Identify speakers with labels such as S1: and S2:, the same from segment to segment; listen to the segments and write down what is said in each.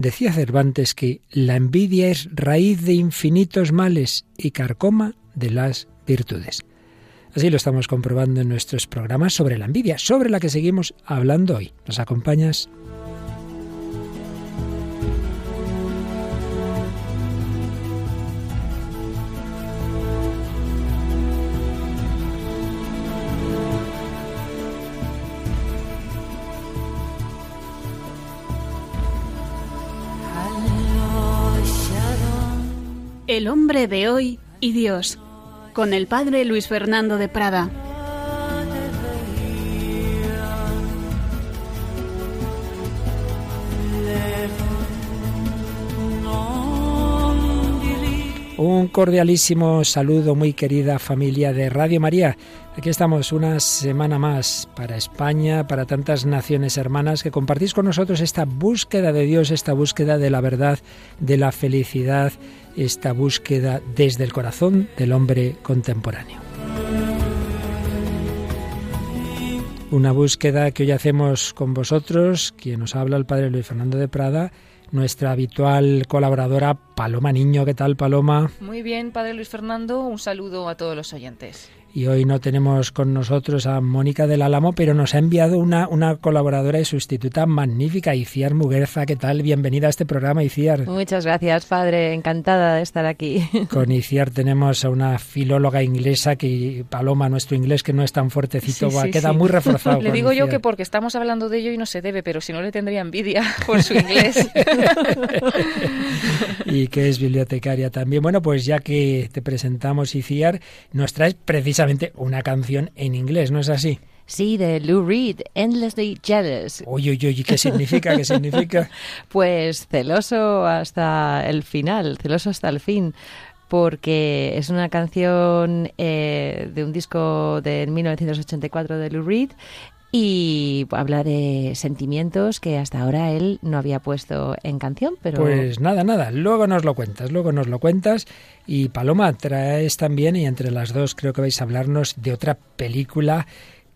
S1: Decía Cervantes que la envidia es raíz de infinitos males y carcoma de las virtudes. Así lo estamos comprobando en nuestros programas sobre la envidia, sobre la que seguimos hablando hoy. ¿Nos acompañas?
S2: El hombre de hoy y Dios, con el padre Luis Fernando de Prada.
S1: Un cordialísimo saludo, muy querida familia de Radio María. Aquí estamos una semana más para España, para tantas naciones hermanas que compartís con nosotros esta búsqueda de Dios, esta búsqueda de la verdad, de la felicidad esta búsqueda desde el corazón del hombre contemporáneo. Una búsqueda que hoy hacemos con vosotros, quien nos habla el padre Luis Fernando de Prada, nuestra habitual colaboradora Paloma Niño. ¿Qué tal, Paloma?
S3: Muy bien, padre Luis Fernando. Un saludo a todos los oyentes
S1: y hoy no tenemos con nosotros a Mónica del Álamo, pero nos ha enviado una, una colaboradora y sustituta magnífica, Iciar Muguerza. ¿Qué tal? Bienvenida a este programa, Iciar.
S4: Muchas gracias, padre. Encantada de estar aquí.
S1: Con Iciar tenemos a una filóloga inglesa que, Paloma, nuestro inglés que no es tan fuertecito, va, queda muy reforzado.
S3: le digo yo que porque estamos hablando de ello y no se debe, pero si no le tendría envidia por su inglés.
S1: Y que es bibliotecaria también. Bueno, pues ya que te presentamos, Iciar, nos traes precisamente una canción en inglés, ¿no es así?
S4: Sí, de Lou Reed, Endlessly Jealous.
S1: Oye, oye, oye, ¿qué significa? ¿Qué significa?
S4: pues celoso hasta el final, celoso hasta el fin porque es una canción eh, de un disco de 1984 de Lou Reed y habla de sentimientos que hasta ahora él no había puesto en canción, pero...
S1: Pues nada, nada, luego nos lo cuentas, luego nos lo cuentas. Y Paloma, traes también, y entre las dos creo que vais a hablarnos de otra película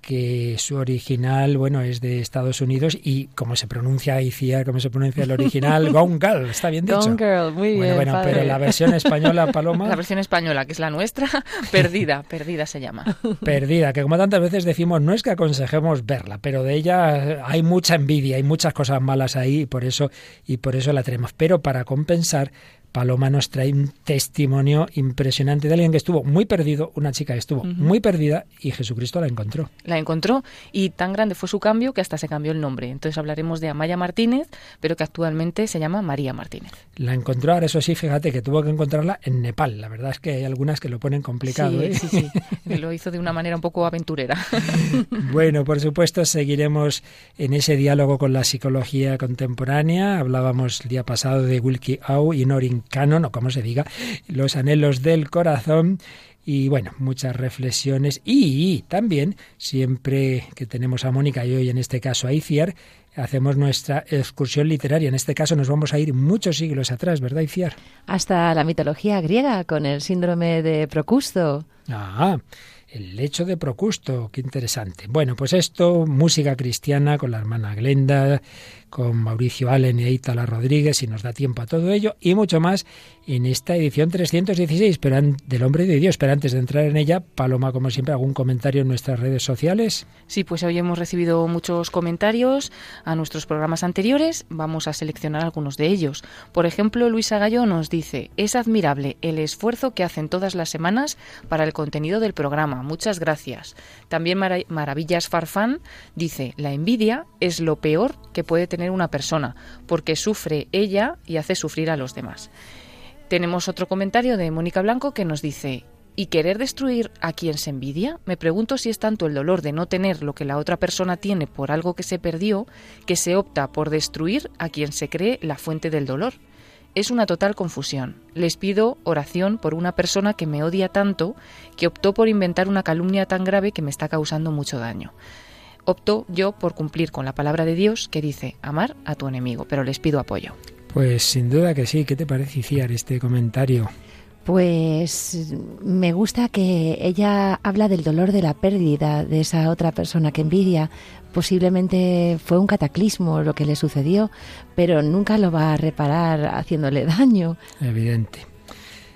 S1: que su original, bueno, es de Estados Unidos y como se pronuncia ICIA, como se pronuncia el original, Gone Girl, está bien dicho.
S4: Gone Girl, muy
S1: bien. Bueno, pero la versión española, Paloma.
S3: La versión española, que es la nuestra, perdida, perdida se llama.
S1: Perdida, que como tantas veces decimos, no es que aconsejemos verla, pero de ella hay mucha envidia, hay muchas cosas malas ahí y por eso, y por eso la tenemos. Pero para compensar, Paloma nos trae un testimonio impresionante de alguien que estuvo muy perdido, una chica que estuvo muy perdida y Jesucristo la encontró.
S3: La encontró y tan grande fue su cambio que hasta se cambió el nombre. Entonces hablaremos de Amaya Martínez, pero que actualmente se llama María Martínez.
S1: La encontró, ahora eso sí, fíjate que tuvo que encontrarla en Nepal. La verdad es que hay algunas que lo ponen complicado.
S3: Sí,
S1: ¿eh?
S3: sí, sí. lo hizo de una manera un poco aventurera.
S1: bueno, por supuesto, seguiremos en ese diálogo con la psicología contemporánea. Hablábamos el día pasado de Wilkie Au y Norin canon o como se diga, los anhelos del corazón y bueno, muchas reflexiones y, también siempre que tenemos a Mónica y hoy en este caso a Iciar, hacemos nuestra excursión literaria. En este caso nos vamos a ir muchos siglos atrás, ¿verdad, Iciar?
S4: Hasta la mitología griega con el síndrome de Procusto.
S1: Ah, el lecho de Procusto, qué interesante. Bueno, pues esto, música cristiana con la hermana Glenda, con Mauricio Allen y Aitala Rodríguez, si nos da tiempo a todo ello, y mucho más en esta edición 316 pero del Hombre de Dios. Pero antes de entrar en ella, Paloma, como siempre, algún comentario en nuestras redes sociales.
S3: Sí, pues hoy hemos recibido muchos comentarios a nuestros programas anteriores. Vamos a seleccionar algunos de ellos. Por ejemplo, Luisa Gallo nos dice, es admirable el esfuerzo que hacen todas las semanas para el contenido del programa. Muchas gracias. También Maravillas Farfán dice, la envidia es lo peor que puede tener una persona, porque sufre ella y hace sufrir a los demás. Tenemos otro comentario de Mónica Blanco que nos dice, ¿y querer destruir a quien se envidia? Me pregunto si es tanto el dolor de no tener lo que la otra persona tiene por algo que se perdió, que se opta por destruir a quien se cree la fuente del dolor. Es una total confusión. Les pido oración por una persona que me odia tanto que optó por inventar una calumnia tan grave que me está causando mucho daño opto yo por cumplir con la palabra de Dios que dice amar a tu enemigo, pero les pido apoyo.
S1: Pues sin duda que sí. ¿Qué te parece, Ciar, este comentario?
S4: Pues me gusta que ella habla del dolor de la pérdida de esa otra persona que envidia. Posiblemente fue un cataclismo lo que le sucedió, pero nunca lo va a reparar haciéndole daño.
S1: Evidente.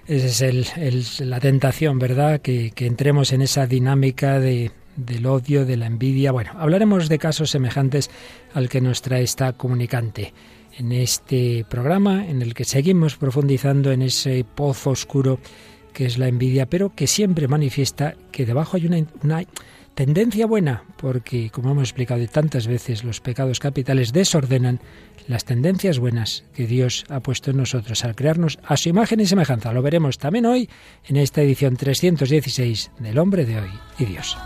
S1: Esa es la tentación, ¿verdad? Que, que entremos en esa dinámica de, del odio, de la envidia. Bueno, hablaremos de casos semejantes al que nos trae esta comunicante en este programa en el que seguimos profundizando en ese pozo oscuro que es la envidia, pero que siempre manifiesta que debajo hay una, tendencia buena, porque como hemos explicado tantas veces, los pecados capitales desordenan las tendencias buenas que Dios ha puesto en nosotros al crearnos a su imagen y semejanza. Lo veremos también hoy en esta edición 316 del Hombre de Hoy y Dios.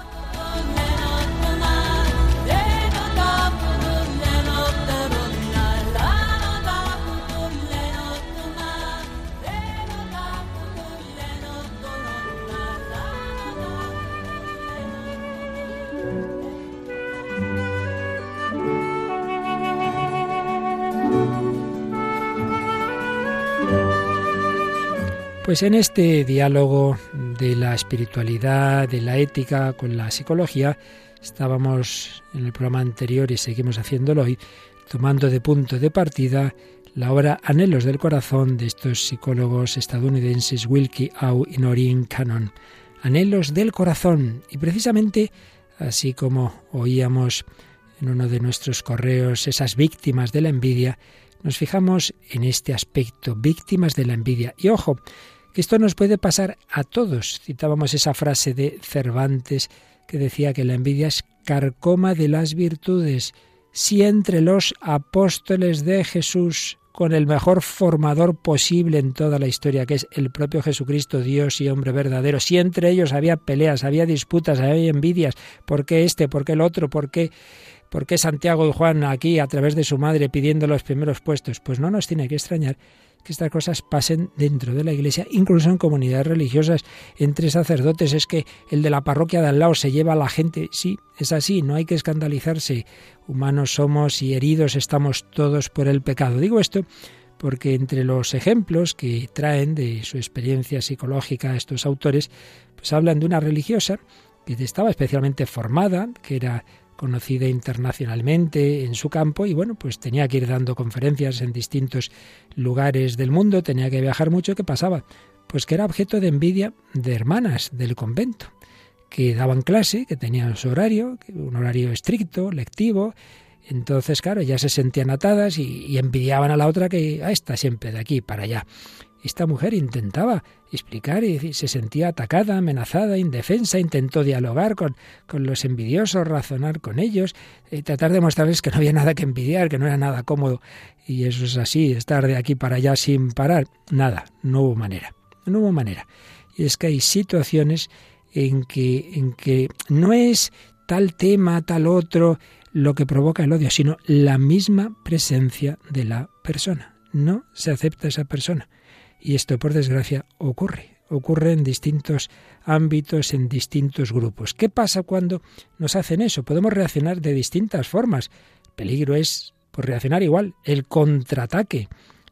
S1: Pues en este diálogo de la espiritualidad, de la ética con la psicología, estábamos en el programa anterior y seguimos haciéndolo hoy, tomando de punto de partida la obra Anhelos del Corazón de estos psicólogos estadounidenses Wilkie Au y Noreen Cannon. Anhelos del Corazón. Y precisamente, así como oíamos en uno de nuestros correos esas víctimas de la envidia, nos fijamos en este aspecto, víctimas de la envidia. Y ojo, esto nos puede pasar a todos. Citábamos esa frase de Cervantes que decía que la envidia es carcoma de las virtudes. Si entre los apóstoles de Jesús, con el mejor formador posible en toda la historia, que es el propio Jesucristo, Dios y hombre verdadero, si entre ellos había peleas, había disputas, había envidias, ¿por qué este, por qué el otro, por qué, por qué Santiago y Juan aquí a través de su madre pidiendo los primeros puestos? Pues no nos tiene que extrañar que estas cosas pasen dentro de la iglesia, incluso en comunidades religiosas, entre sacerdotes. Es que el de la parroquia de al lado se lleva a la gente. Sí, es así, no hay que escandalizarse. Humanos somos y heridos estamos todos por el pecado. Digo esto porque entre los ejemplos que traen de su experiencia psicológica estos autores, pues hablan de una religiosa que estaba especialmente formada, que era conocida internacionalmente en su campo y bueno, pues tenía que ir dando conferencias en distintos lugares del mundo, tenía que viajar mucho. ¿Qué pasaba? Pues que era objeto de envidia de hermanas del convento, que daban clase, que tenían su horario, un horario estricto, lectivo, entonces, claro, ya se sentían atadas y, envidiaban a la otra que a esta siempre de aquí para allá. Esta mujer intentaba explicar y se sentía atacada, amenazada, indefensa, intentó dialogar con, con los envidiosos, razonar con ellos, eh, tratar de mostrarles que no había nada que envidiar, que no era nada cómodo. Y eso es así, estar de aquí para allá sin parar. Nada, no hubo manera, no hubo manera. Y es que hay situaciones en que, en que no es tal tema, tal otro, lo que provoca el odio, sino la misma presencia de la persona. No se acepta esa persona. Y esto, por desgracia, ocurre. Ocurre en distintos ámbitos, en distintos grupos. ¿Qué pasa cuando nos hacen eso? Podemos reaccionar de distintas formas. El peligro es por reaccionar igual, el contraataque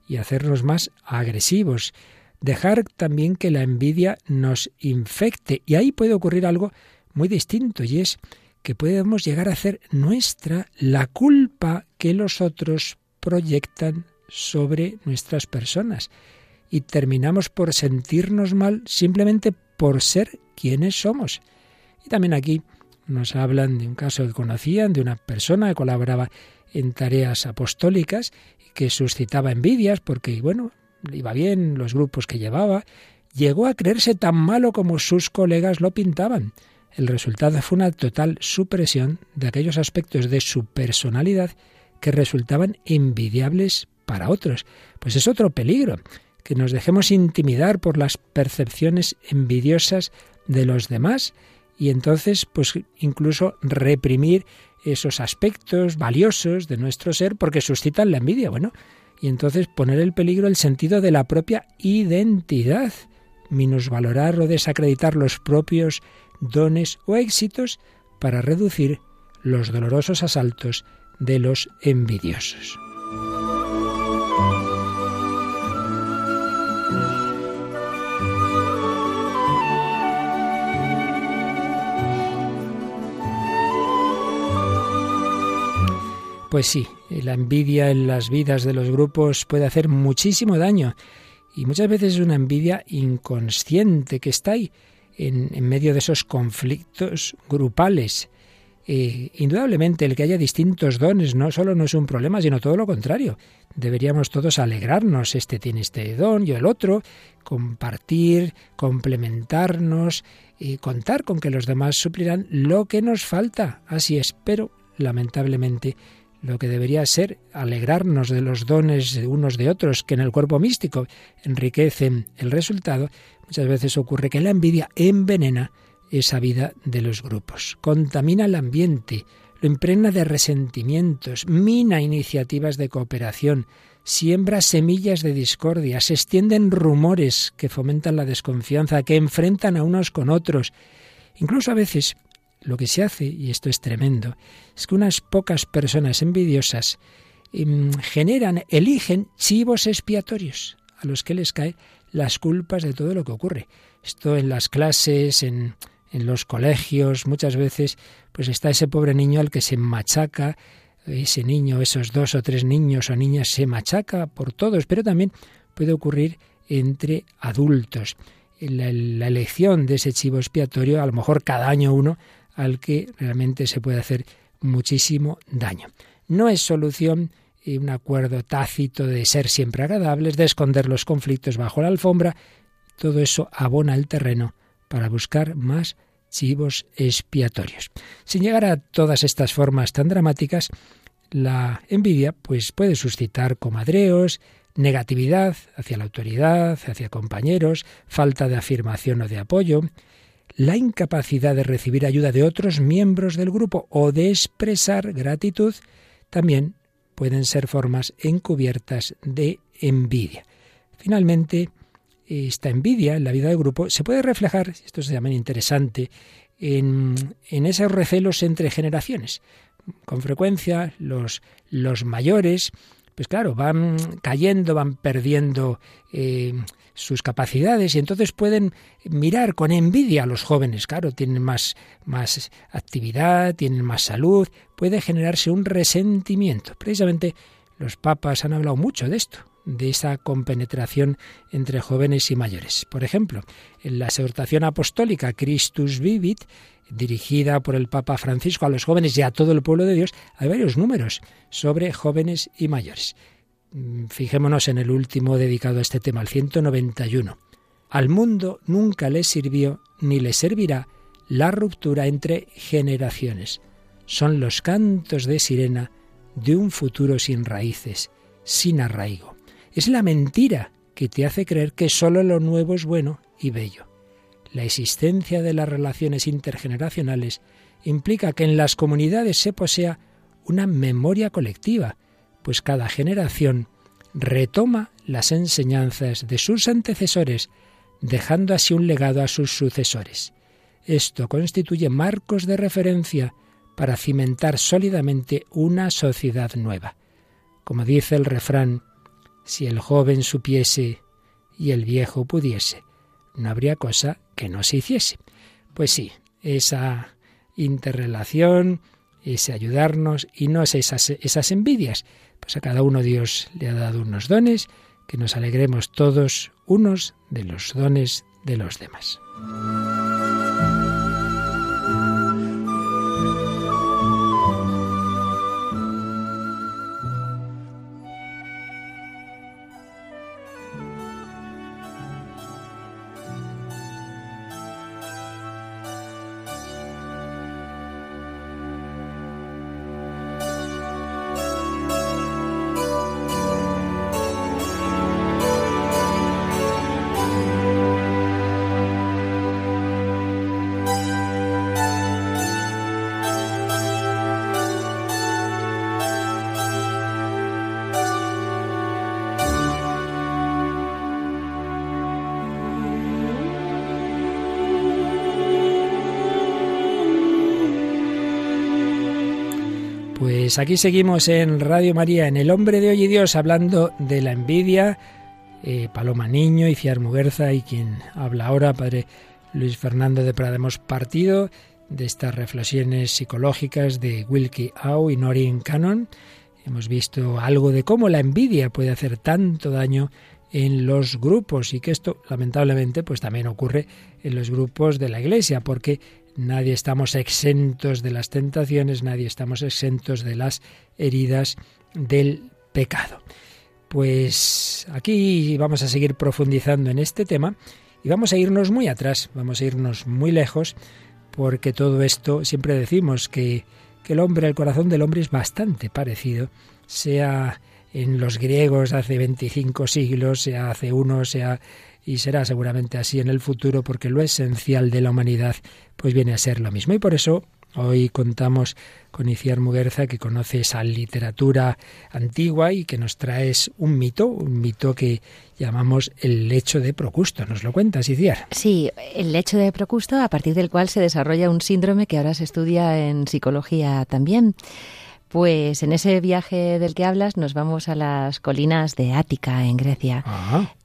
S1: y hacernos más agresivos. Dejar también que la envidia nos infecte. Y ahí puede ocurrir algo muy distinto y es que podemos llegar a hacer nuestra la culpa que los otros proyectan sobre nuestras personas y terminamos por sentirnos mal simplemente por ser quienes somos. Y también aquí nos hablan de un caso que conocían, de una persona que colaboraba en tareas apostólicas y que suscitaba envidias porque, bueno, iba bien los grupos que llevaba, llegó a creerse tan malo como sus colegas lo pintaban. El resultado fue una total supresión de aquellos aspectos de su personalidad que resultaban envidiables para otros. Pues es otro peligro que nos dejemos intimidar por las percepciones envidiosas de los demás y entonces pues incluso reprimir esos aspectos valiosos de nuestro ser porque suscitan la envidia, bueno, y entonces poner en peligro el sentido de la propia identidad, minusvalorar o desacreditar los propios dones o éxitos para reducir los dolorosos asaltos de los envidiosos. Pues sí, la envidia en las vidas de los grupos puede hacer muchísimo daño y muchas veces es una envidia inconsciente que está ahí en, medio de esos conflictos grupales. Eh, indudablemente el que haya distintos dones no solo no es un problema, sino todo lo contrario. Deberíamos todos alegrarnos, este tiene este don, yo el otro, compartir, complementarnos y contar con que los demás suplirán lo que nos falta. Así es, pero lamentablemente lo que debería ser alegrarnos de los dones de unos de otros que en el cuerpo místico enriquecen el resultado, muchas veces ocurre que la envidia envenena esa vida de los grupos, contamina el ambiente, lo impregna de resentimientos, mina iniciativas de cooperación, siembra semillas de discordia, se extienden rumores que fomentan la desconfianza, que enfrentan a unos con otros. Incluso a veces lo que se hace, y esto es tremendo, es que unas pocas personas envidiosas em, generan, eligen chivos expiatorios a los que les caen las culpas de todo lo que ocurre. Esto en las clases, en, en los colegios, muchas veces, pues está ese pobre niño al que se machaca, ese niño, esos dos o tres niños o niñas se machaca por todos, pero también puede ocurrir entre adultos. La, la, elección de ese chivo expiatorio, a lo mejor cada año uno, al que realmente se puede hacer muchísimo daño. No es solución eh, un acuerdo tácito de ser siempre agradables, de esconder los conflictos bajo la alfombra. Todo eso abona el terreno para buscar más chivos expiatorios. Sin llegar a todas estas formas tan dramáticas, la envidia pues puede suscitar comadreos, negatividad hacia la autoridad, hacia compañeros, falta de afirmación o de apoyo, la incapacidad de recibir ayuda de otros miembros del grupo o de expresar gratitud también pueden ser formas encubiertas de envidia. Finalmente, esta envidia en la vida del grupo se puede reflejar, esto se llama interesante, en, en esos recelos entre generaciones. Con frecuencia los, los mayores, pues claro, van cayendo, van perdiendo eh, sus capacidades y entonces pueden mirar con envidia a los jóvenes. Claro, tienen más, más actividad, tienen más salud, puede generarse un resentimiento. Precisamente los papas han hablado mucho de esto, de esa compenetración entre jóvenes y mayores. Por ejemplo, en la exhortación apostólica Christus Vivit, dirigida por el Papa Francisco a los jóvenes y a todo el pueblo de Dios, hay varios números sobre jóvenes y mayores. Mm, fijémonos en el último dedicado a este tema, el 191. Al mundo nunca le sirvió ni le servirá la ruptura entre generaciones. Son los cantos de sirena de un futuro sin raíces, sin arraigo. Es la mentira que te hace creer que solo lo nuevo es bueno y bello. La existencia de las relaciones intergeneracionales implica que en las comunidades se posea una memoria colectiva, pues cada generación retoma las enseñanzas de sus antecesores, dejando así un legado a sus sucesores. Esto constituye marcos de referencia para cimentar sólidamente una sociedad nueva. Como dice el refrán, si el joven supiese y el viejo pudiese, no habría cosa que no se hiciese. Pues sí, esa interrelación, ese ayudarnos y no esas, esas envidias, pues a cada uno Dios le ha dado unos dones, que nos alegremos todos unos de los dones de los demás. Pues aquí seguimos en Radio María, en El Hombre de Hoy y Dios, hablando de la envidia. Eh, Paloma Niño y Ciar Muguerza y quien habla ahora, Padre Luis Fernando de Prada. Hemos partido de estas reflexiones psicológicas de Wilkie Au y Noreen Cannon. Hemos visto algo de cómo la envidia puede hacer tanto daño en los grupos y que esto lamentablemente pues también ocurre en los grupos de la iglesia porque nadie estamos exentos de las tentaciones, nadie estamos exentos de las heridas del pecado. Pues aquí vamos a seguir profundizando en este tema y vamos a irnos muy atrás, vamos a irnos muy lejos porque todo esto siempre decimos que, que el hombre, el corazón del hombre es bastante parecido, sea en los griegos hace 25 siglos, sea hace uno, sea y será seguramente así en el futuro porque lo esencial de la humanidad pues viene a ser lo mismo y por eso hoy contamos con Iciar Muguerza que conoce esa literatura antigua y que nos trae un mito, un mito que llamamos el lecho de Procusto. ¿Nos lo cuentas, Iciar?
S4: Sí, el lecho de Procusto a partir del cual se desarrolla un síndrome que ahora se estudia en psicología también. Pues en ese viaje del que hablas nos vamos a las colinas de Ática, en Grecia.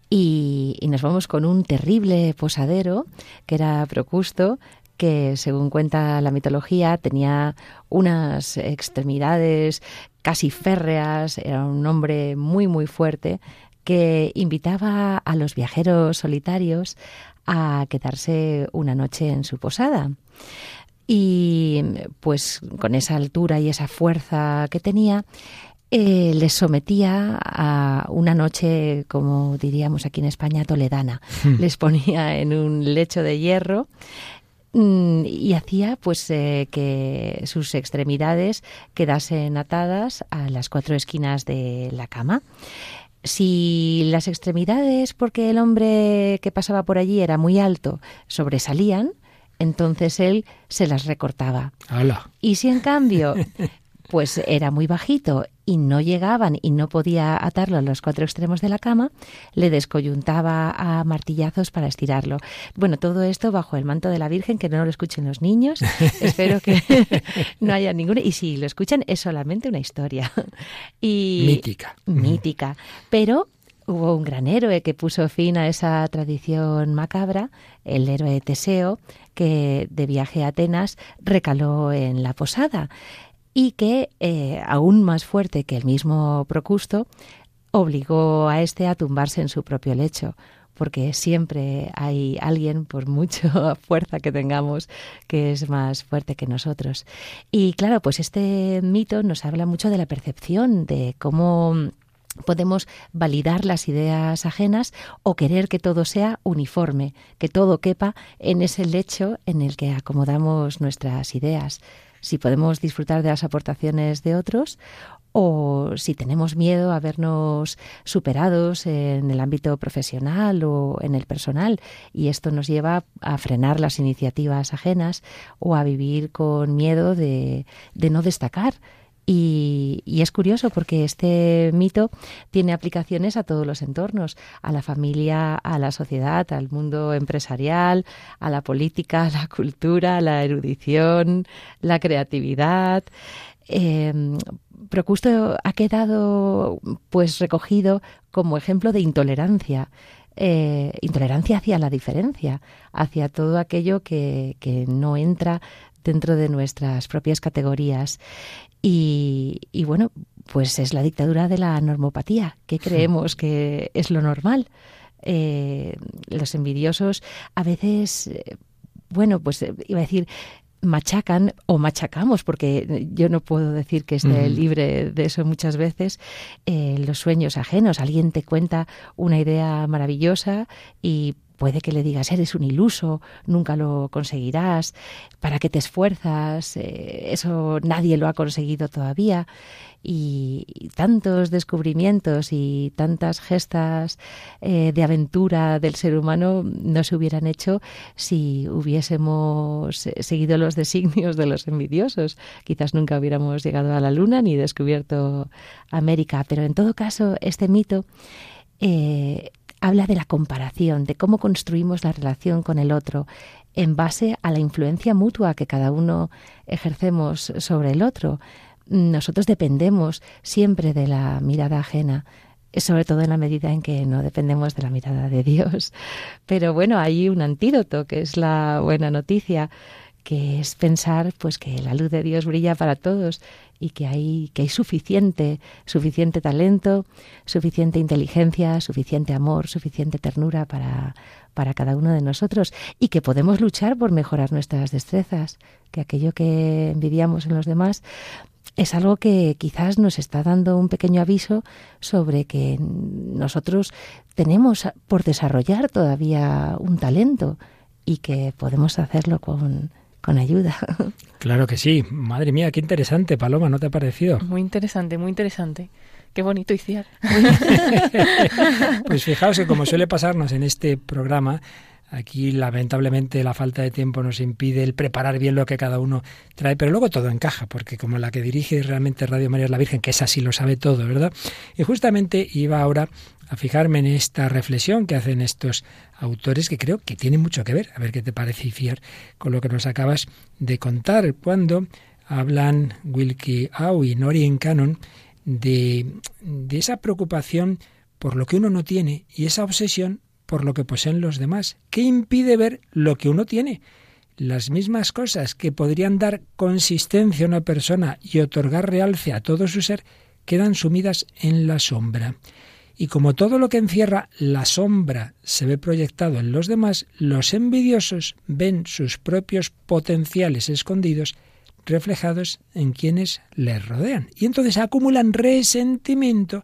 S4: Y, nos vamos con un terrible posadero, que era Procusto, que según cuenta la mitología tenía unas extremidades casi férreas, era un hombre muy muy fuerte que invitaba a los viajeros solitarios a quedarse una noche en su posada. Y pues con esa altura y esa fuerza que tenía, eh, les sometía a una noche, como diríamos aquí en España, toledana. Hmm. Les ponía en un lecho de hierro mm, y hacía pues eh, que sus extremidades quedasen atadas a las cuatro esquinas de la cama. Si las extremidades, porque el hombre que pasaba por allí era muy alto, sobresalían, entonces él se las recortaba. Y si en cambio pues era muy bajito y no llegaban y no podía atarlo a los cuatro extremos de la cama, le descoyuntaba a martillazos para estirarlo. Bueno, todo esto bajo el manto de la Virgen, que no lo escuchen los niños. Espero que no haya ninguna. Y si lo escuchan, es solamente una historia. Y,
S1: mítica.
S4: Mítica. Pero hubo un gran héroe que puso fin a esa tradición macabra, el héroe Teseo, que de viaje a Atenas recaló en la posada y que, eh, aún más fuerte que el mismo Procusto, obligó a éste a tumbarse en su propio lecho, porque siempre hay alguien, por mucha fuerza que tengamos, que es más fuerte que nosotros. Y claro, pues este mito nos habla mucho de la percepción, de cómo podemos validar las ideas ajenas o querer que todo sea uniforme, que todo quepa en ese lecho en el que acomodamos nuestras ideas. Si podemos disfrutar de las aportaciones de otros o si tenemos miedo a vernos superados en el ámbito profesional o en el personal. Y esto nos lleva a frenar las iniciativas ajenas o a vivir con miedo de, de no destacar y, es curioso porque este mito tiene aplicaciones a todos los entornos, a la familia, a la sociedad, al mundo empresarial, a la política, a la cultura, a la erudición, la creatividad. Eh, Procusto ha quedado pues recogido como ejemplo de intolerancia. Eh, intolerancia hacia la diferencia, hacia todo aquello que, que no entra dentro de nuestras propias categorías. Y, bueno, pues es la dictadura de la normopatía, que creemos que es lo normal. Eh, los envidiosos a veces, eh, bueno, pues eh, iba a decir, machacan o machacamos, porque yo no puedo decir que esté libre de eso muchas veces, los sueños ajenos. Alguien te cuenta una idea maravillosa y Puede que le digas, eres un iluso, nunca lo conseguirás, ¿para qué te esfuerzas? Eh, eso nadie lo ha conseguido todavía. Y, tantos descubrimientos y tantas gestas eh, de aventura del ser humano no se hubieran hecho si hubiésemos seguido los designios de los envidiosos. Quizás nunca hubiéramos llegado a la luna ni descubierto América. Pero en todo caso, este mito eh, habla de la comparación, de cómo construimos la relación con el otro en base a la influencia mutua que cada uno ejercemos sobre el otro. Nosotros dependemos siempre de la mirada ajena, sobre todo en la medida en que no dependemos de la mirada de Dios. Pero bueno, hay un antídoto que es la buena noticia que es pensar pues que la luz de Dios brilla para todos y que hay, que hay suficiente, suficiente talento, suficiente inteligencia, suficiente amor, suficiente ternura para, para cada uno de nosotros y que podemos luchar por mejorar nuestras destrezas, que aquello que envidiamos en los demás es algo que quizás nos está dando un pequeño aviso sobre que nosotros tenemos por desarrollar todavía un talento y que podemos hacerlo con, con ayuda.
S1: Claro que sí. Madre mía, qué interesante, Paloma, ¿no te ha parecido?
S3: Muy interesante, muy interesante. Qué bonito Iciar.
S1: pues fijaos que como suele pasarnos en este programa, Aquí, lamentablemente, la falta de tiempo nos impide el preparar bien lo que cada uno trae, pero luego todo encaja, porque como la que dirige realmente Radio María es la Virgen, que es así, lo sabe todo, ¿verdad? Y justamente iba ahora a fijarme en esta reflexión que hacen estos autores que creo que tiene mucho que ver, a ver qué te parece, Fiar, con lo que nos acabas de contar, cuando hablan Wilkie Au y Norien Cannon de, de esa preocupación por lo que uno no tiene y esa obsesión por lo que poseen los demás. ¿Qué impide ver lo que uno tiene? Las mismas cosas que podrían dar consistencia a una persona y otorgar realce a todo su ser quedan sumidas en la sombra. Y como todo lo que encierra la sombra se ve proyectado en los demás, los envidiosos ven sus propios potenciales escondidos reflejados en quienes les rodean. Y entonces acumulan resentimiento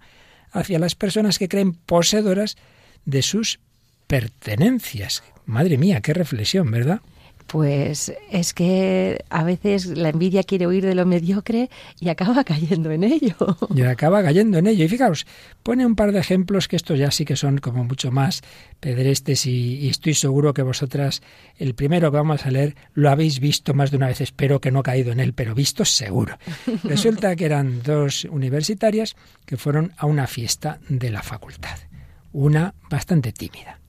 S1: hacia las personas que creen poseedoras de sus pertenencias. Madre mía, qué reflexión, ¿verdad?
S4: Pues es que a veces la envidia quiere huir de lo mediocre y acaba cayendo en ello.
S1: Y acaba cayendo en ello. Y fijaos, pone un par de ejemplos que estos ya sí que son como mucho más pedrestes y, y, estoy seguro que vosotras, el primero que vamos a leer, lo habéis visto más de una vez. Espero que no ha caído en él, pero visto seguro. Resulta que eran dos universitarias que fueron a una fiesta de la facultad. Una bastante tímida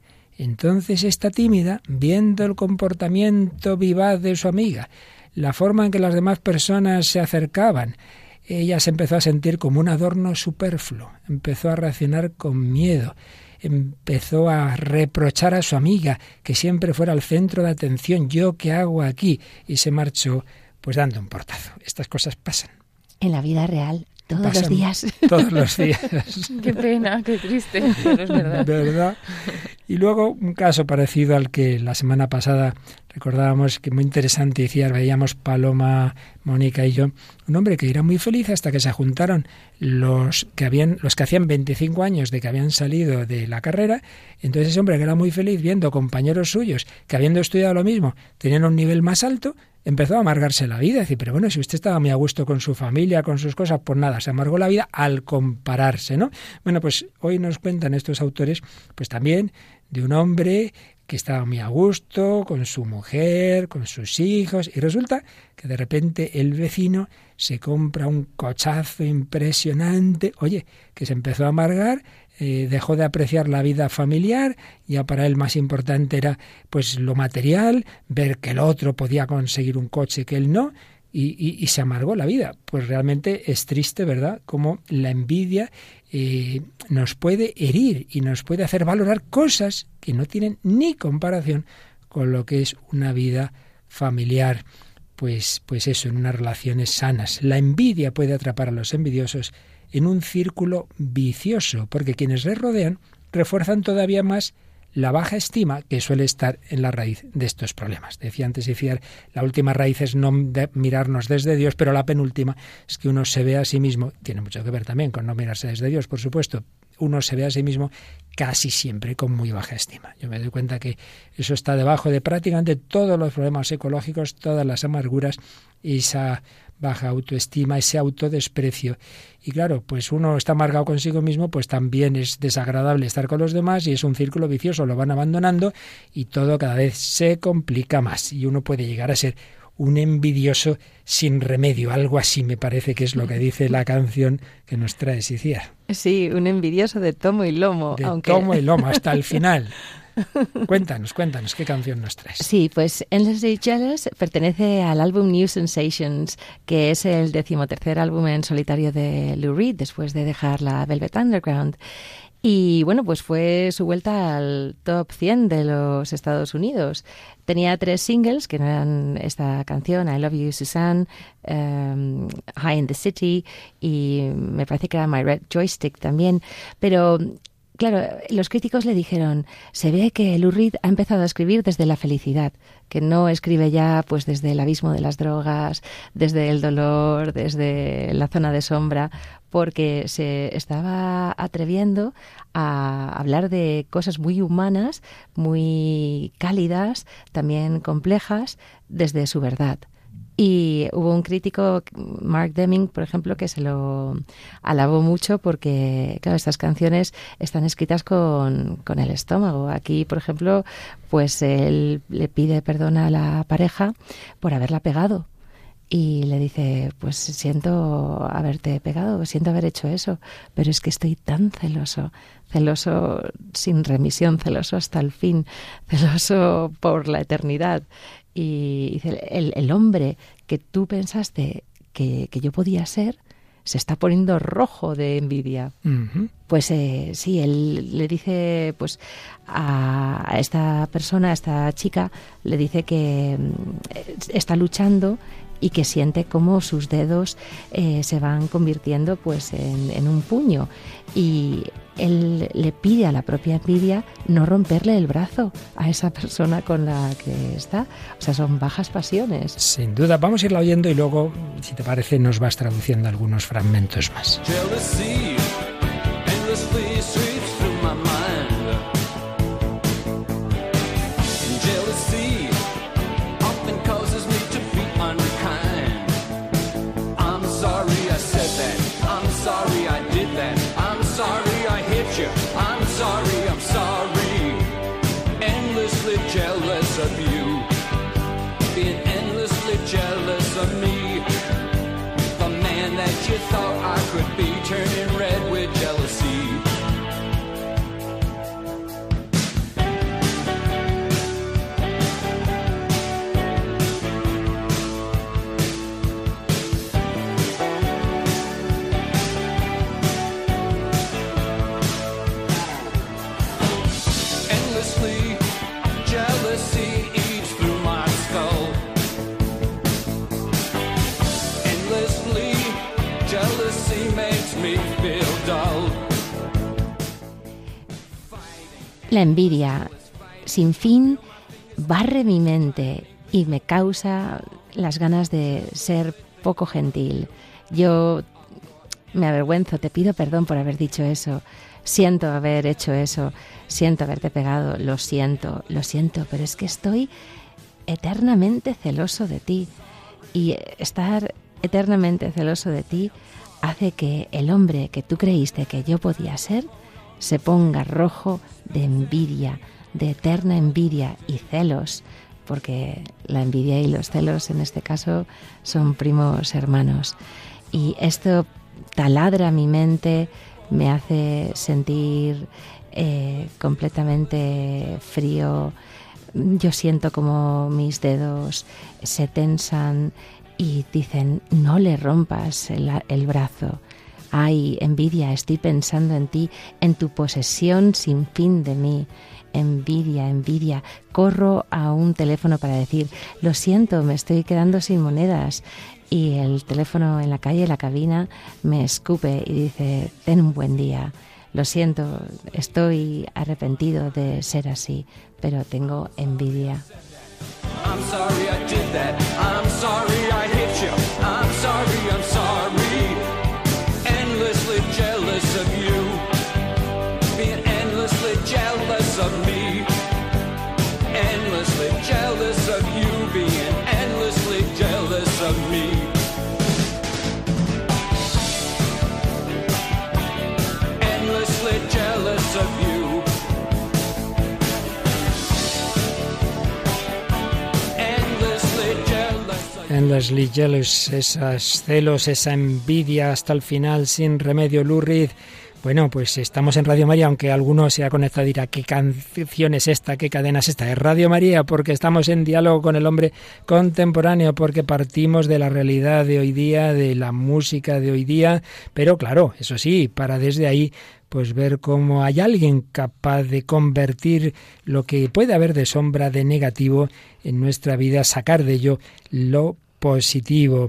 S1: entonces esta tímida, viendo el comportamiento vivaz de su amiga, la forma en que las demás personas se acercaban, ella se empezó a sentir como un adorno superfluo, empezó a reaccionar con miedo, empezó a reprochar a su amiga que siempre fuera el centro de atención, yo qué hago aquí, y se marchó pues dando un portazo. Estas cosas pasan.
S4: En la vida real todos los días.
S1: Todos los días.
S3: qué pena, qué triste, pero es verdad.
S1: ¿Verdad? Y luego un caso parecido al que la semana pasada recordábamos que muy interesante, decía, veíamos Paloma, Mónica y yo, un hombre que era muy feliz hasta que se juntaron los que habían, los que hacían 25 años de que habían salido de la carrera, entonces ese hombre que era muy feliz viendo compañeros suyos que habiendo estudiado lo mismo tenían un nivel más alto, empezó a amargarse la vida. Decir, pero bueno, si usted estaba muy a gusto con su familia, con sus cosas, pues nada, se amargó la vida al compararse, ¿no? Bueno, pues hoy nos cuentan estos autores, pues también de un hombre que estaba muy a gusto con su mujer, con sus hijos, y resulta que de repente el vecino se compra un cochazo impresionante, oye, que se empezó a amargar, eh, dejó de apreciar la vida familiar, ya para él más importante era pues lo material, ver que el otro podía conseguir un coche que él no, y, se amargó la vida. Pues realmente es triste, ¿verdad? Como la envidia eh, nos puede herir y nos puede hacer valorar cosas que no tienen ni comparación con lo que es una vida familiar. Pues, pues eso, en unas relaciones sanas. La envidia puede atrapar a los envidiosos en un círculo vicioso, porque quienes les rodean refuerzan todavía más la baja estima que suele estar en la raíz de estos problemas. Decía antes decía, la última raíz es no mirarnos desde Dios, pero la penúltima es que uno se ve a sí mismo, tiene mucho que ver también con no mirarse desde Dios, por supuesto, uno se ve a sí mismo casi siempre con muy baja estima. Yo me doy cuenta que eso está debajo de prácticamente todos los problemas ecológicos, todas las amarguras, esa baja autoestima, ese autodesprecio. Y claro, pues uno está amargado consigo mismo, pues también es desagradable estar con los demás y es un círculo vicioso, lo van abandonando y todo cada vez se complica más y uno puede llegar a ser un envidioso sin remedio, algo así me parece que es lo que dice la canción que nos trae Sicilia.
S4: Sí, un envidioso de tomo y lomo.
S1: De tomo y lomo, hasta el final. cuéntanos, cuéntanos, ¿qué canción nos?
S4: Sí, pues Endlessly Jealous pertenece al álbum New Sensations, que es el decimotercer álbum en solitario de Lou Reed después de dejar la Velvet Underground. Y bueno, pues fue su vuelta al top 100 de los Estados Unidos. Tenía tres singles, que eran esta canción, I Love You, Suzanne, um, High in the City, y me parece que era My Red Joystick también. Pero claro, los críticos le dijeron, se ve que Lou ha empezado a escribir desde la felicidad, que no escribe ya pues desde el abismo de las drogas, desde el dolor, desde la zona de sombra, porque se estaba atreviendo a hablar de cosas muy humanas, muy cálidas, también complejas, desde su verdad. Y hubo un crítico, Mark Deming, por ejemplo, que se lo alabó mucho porque, claro, estas canciones están escritas con, con el estómago. Aquí, por ejemplo, pues él le pide perdón a la pareja por haberla pegado, y le dice, pues siento haberte pegado, siento haber hecho eso, pero es que estoy tan celoso, celoso sin remisión, celoso hasta el fin, celoso por la eternidad. Y dice, el, el hombre que tú pensaste que, que, yo podía ser, se está poniendo rojo de envidia. Pues eh, sí, él le dice, pues a, esta persona, a esta chica, le dice que mm, está luchando y que siente cómo sus dedos eh, se van convirtiendo pues en, un puño y él le pide a la propia envidia no romperle el brazo a esa persona con la que está. O sea, son bajas pasiones.
S1: Sin duda, vamos a irla oyendo y luego, si te parece, nos vas traduciendo algunos fragmentos más.
S4: La envidia sin fin barre mi mente y me causa las ganas de ser poco gentil. Yo me avergüenzo, te pido perdón por haber dicho eso. Siento haber hecho eso, siento haberte pegado, lo siento, lo siento, pero es que estoy eternamente celoso de ti. Y estar eternamente celoso de ti hace que el hombre que tú creíste que yo podía ser se ponga rojo de envidia, de eterna envidia y celos, porque la envidia y los celos en este caso son primos hermanos. Y esto taladra mi mente, me hace sentir eh, completamente frío. Yo siento como mis dedos se tensan y dicen, no le rompas el brazo, Ay, envidia, estoy pensando en ti, en tu posesión sin fin de mí. Envidia, envidia. Corro a un teléfono para decir, lo siento, me estoy quedando sin monedas. Y el teléfono en la calle, la cabina, me escupe y dice, ten un buen día. Lo siento, estoy arrepentido de ser así, pero tengo envidia. Endlessly Jealous, esas celos, esa envidia hasta el final sin remedio, Lurid. Bueno, pues estamos en Radio María, aunque alguno se ha conectado y dirá, ¿qué canción es esta? ¿Qué cadena es esta? Es Radio María, porque estamos en diálogo con el hombre contemporáneo, porque partimos de la realidad de hoy día, de la música de hoy día, pero claro, eso sí, para desde ahí
S1: pues ver cómo hay alguien capaz de convertir lo que puede haber de sombra, de negativo en nuestra vida, sacar de ello lo positivo.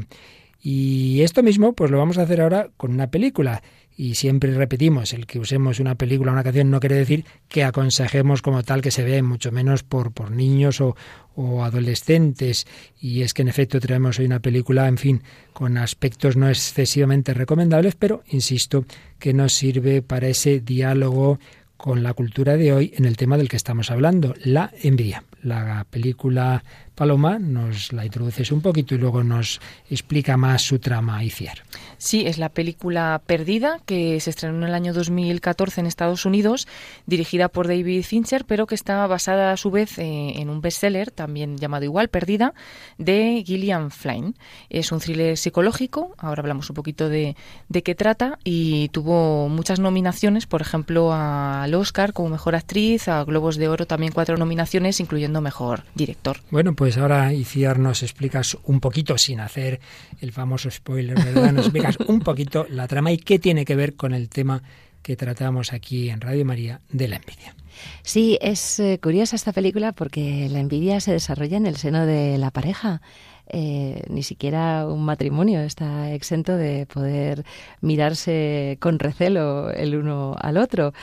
S1: Y esto mismo, pues lo vamos a hacer ahora con una película y siempre repetimos, el que usemos una película o una canción no quiere decir que aconsejemos como tal que se vea, mucho menos por, por niños o, o adolescentes. Y es que en efecto traemos hoy una película, en fin, con aspectos no excesivamente recomendables, pero insisto que nos sirve para ese diálogo con la cultura de hoy en el tema del que estamos hablando, la envidia. La película Paloma nos la introduces un poquito y luego nos explica más su trama y cierre.
S3: Sí, es la película Perdida que se estrenó en el año 2014 en Estados Unidos, dirigida por David Fincher, pero que está basada a su vez eh, en un bestseller también llamado igual Perdida de Gillian Flynn. Es un thriller psicológico, ahora hablamos un poquito de, de qué trata y tuvo muchas nominaciones, por ejemplo al Oscar como mejor actriz, a Globos de Oro también cuatro nominaciones, incluyendo mejor director.
S1: Bueno, pues pues ahora, Iciar, nos explicas un poquito, sin hacer el famoso spoiler, ¿verdad? Nos explicas un poquito la trama y qué tiene que ver con el tema que tratamos aquí en Radio María de la envidia.
S4: Sí, es eh, curiosa esta película porque la envidia se desarrolla en el seno de la pareja. Eh, ni siquiera un matrimonio está exento de poder mirarse con recelo el uno al otro.